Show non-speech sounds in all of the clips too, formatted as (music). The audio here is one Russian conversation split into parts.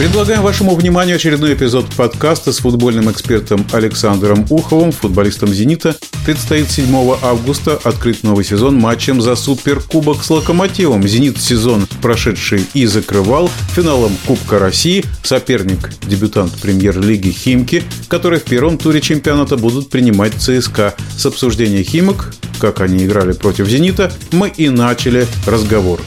Предлагаем вашему вниманию очередной эпизод подкаста с футбольным экспертом Александром Уховым, футболистом «Зенита». Предстоит 7 августа открыть новый сезон матчем за Суперкубок с «Локомотивом». «Зенит» сезон прошедший и закрывал финалом Кубка России. Соперник – дебютант премьер-лиги «Химки», которые в первом туре чемпионата будут принимать ЦСКА. С обсуждения «Химок», как они играли против «Зенита», мы и начали разговор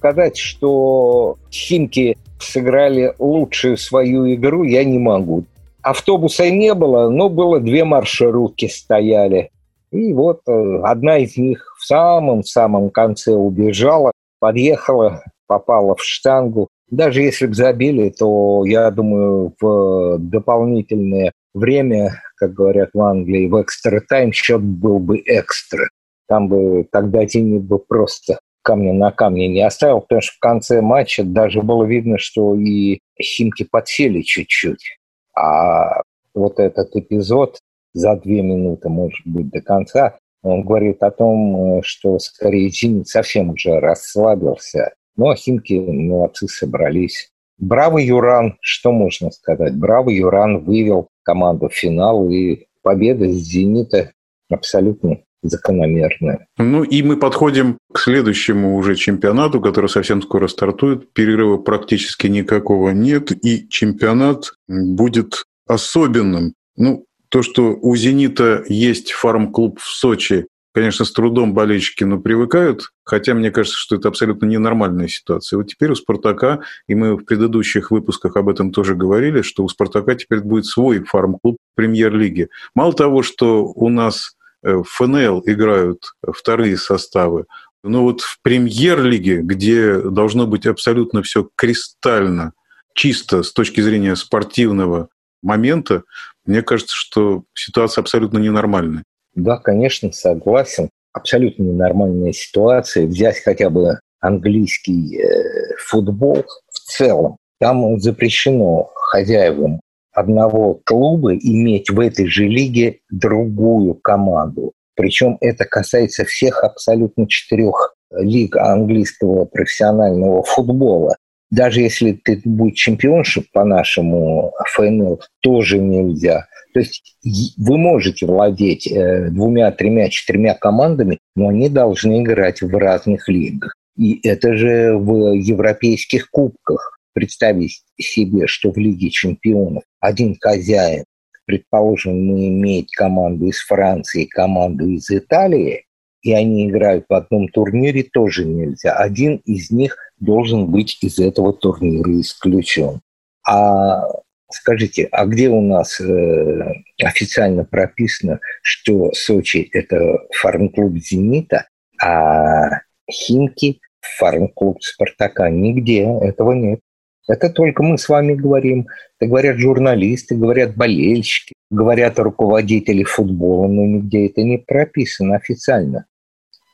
сказать, что Химки сыграли лучшую свою игру, я не могу. Автобуса не было, но было две маршрутки стояли. И вот э, одна из них в самом-самом конце убежала, подъехала, попала в штангу. Даже если бы забили, то, я думаю, в дополнительное время, как говорят в Англии, в экстра тайм счет был бы экстра. Там бы тогда Зенит бы просто камня на камне не оставил, потому что в конце матча даже было видно, что и Химки подсели чуть-чуть. А вот этот эпизод за две минуты, может быть, до конца, он говорит о том, что скорее Зенит совсем уже расслабился. Ну, а Химки молодцы собрались. Браво, Юран, что можно сказать? Браво, Юран вывел команду в финал, и победа «Зенита» абсолютно закономерная. Ну и мы подходим к следующему уже чемпионату, который совсем скоро стартует. Перерыва практически никакого нет, и чемпионат будет особенным. Ну, то, что у «Зенита» есть фарм-клуб в Сочи, конечно, с трудом болельщики, но привыкают, хотя мне кажется, что это абсолютно ненормальная ситуация. Вот теперь у «Спартака», и мы в предыдущих выпусках об этом тоже говорили, что у «Спартака» теперь будет свой фарм-клуб премьер-лиги. Мало того, что у нас в ФНЛ играют вторые составы. Но вот в премьер-лиге, где должно быть абсолютно все кристально чисто с точки зрения спортивного момента, мне кажется, что ситуация абсолютно ненормальная. Да, конечно, согласен. Абсолютно ненормальная ситуация. Взять хотя бы английский э, футбол в целом. Там запрещено хозяевам одного клуба иметь в этой же лиге другую команду. Причем это касается всех абсолютно четырех лиг английского профессионального футбола. Даже если ты будешь чемпионшип по нашему ФНЛ, тоже нельзя. То есть вы можете владеть э, двумя, тремя, четырьмя командами, но они должны играть в разных лигах. И это же в европейских кубках представить себе, что в Лиге чемпионов один хозяин, предположим, мы имеем команду из Франции, команду из Италии, и они играют в одном турнире, тоже нельзя. Один из них должен быть из этого турнира исключен. А скажите, а где у нас э, официально прописано, что Сочи – это фарм-клуб «Зенита», а Химки – фарм-клуб «Спартака»? Нигде этого нет. Это только мы с вами говорим. Это говорят журналисты, говорят болельщики, говорят руководители футбола, но нигде это не прописано официально.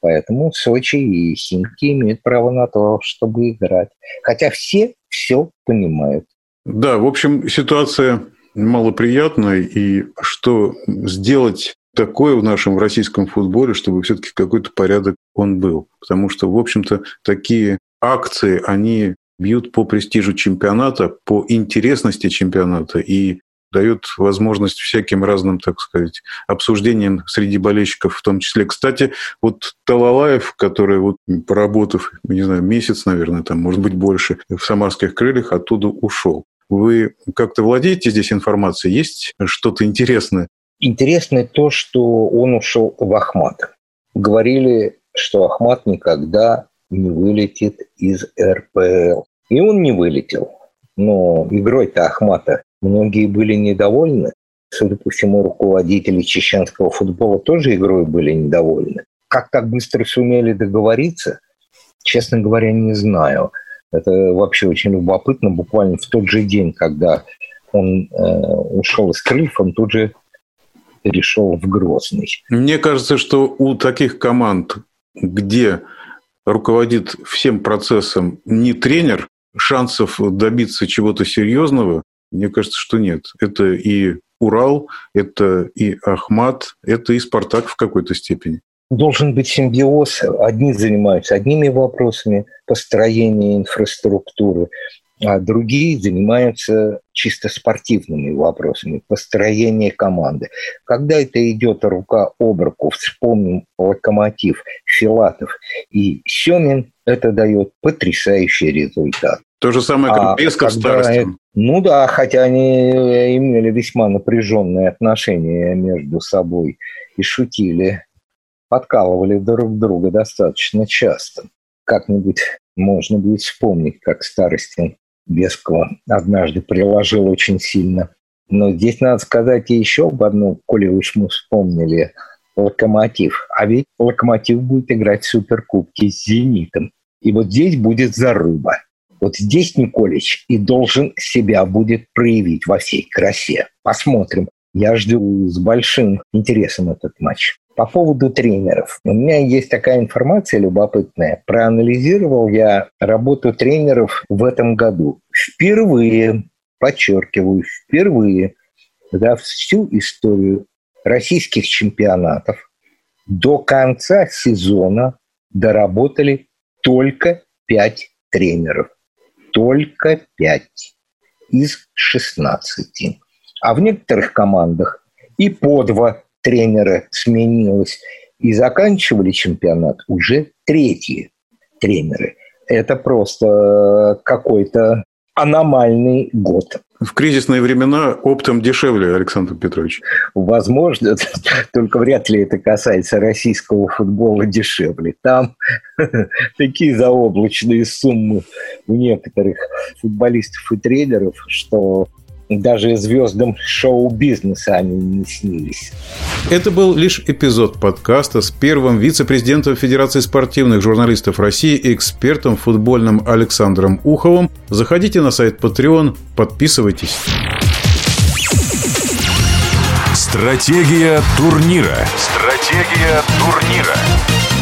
Поэтому Сочи и Химки имеют право на то, чтобы играть. Хотя все все понимают. Да, в общем, ситуация малоприятная. И что сделать такое в нашем российском футболе, чтобы все-таки какой-то порядок он был. Потому что, в общем-то, такие акции, они бьют по престижу чемпионата, по интересности чемпионата и дают возможность всяким разным, так сказать, обсуждениям среди болельщиков в том числе. Кстати, вот Талалаев, который вот поработав, не знаю, месяц, наверное, там, может быть, больше, в «Самарских крыльях» оттуда ушел. Вы как-то владеете здесь информацией? Есть что-то интересное? Интересно то, что он ушел в Ахмат. Говорили, что Ахмат никогда не вылетит из РПЛ. И он не вылетел. Но игрой-то Ахмата многие были недовольны. Судя по всему, руководители чеченского футбола тоже игрой были недовольны. Как так быстро сумели договориться, честно говоря, не знаю. Это вообще очень любопытно. Буквально в тот же день, когда он э, ушел из крыльев, он тут же перешел в Грозный. Мне кажется, что у таких команд, где руководит всем процессом не тренер, шансов добиться чего-то серьезного, мне кажется, что нет. Это и Урал, это и Ахмат, это и Спартак в какой-то степени. должен быть симбиоз. Одни занимаются одними вопросами построения инфраструктуры, а другие занимаются чисто спортивными вопросами, построения команды. Когда это идет рука об руку, вспомним Локомотив, Филатов и Семин, это дает потрясающий результат. То же самое, как а Песков старости. Ну да, хотя они имели весьма напряженные отношения между собой и шутили, подкалывали друг друга достаточно часто. Как-нибудь можно будет вспомнить, как Старостин Бескова однажды приложил очень сильно. Но здесь надо сказать еще об одном, коли уж мы вспомнили Локомотив. А ведь Локомотив будет играть в Суперкубке с Зенитом. И вот здесь будет зарыба. Вот здесь Николич и должен себя будет проявить во всей красе. Посмотрим. Я жду с большим интересом этот матч. По поводу тренеров. У меня есть такая информация любопытная. Проанализировал я работу тренеров в этом году. Впервые, подчеркиваю, впервые за всю историю российских чемпионатов до конца сезона доработали только пять тренеров только 5 из 16. А в некоторых командах и по два тренера сменилось. И заканчивали чемпионат уже третьи тренеры. Это просто какой-то аномальный год. В кризисные времена оптом дешевле, Александр Петрович. Возможно, (laughs) только вряд ли это касается российского футбола дешевле. Там (laughs) такие заоблачные суммы у некоторых футболистов и тренеров, что даже звездам шоу-бизнеса они не снились. Это был лишь эпизод подкаста с первым вице-президентом Федерации спортивных журналистов России и экспертом футбольным Александром Уховым. Заходите на сайт Patreon, подписывайтесь. Стратегия турнира. Стратегия турнира.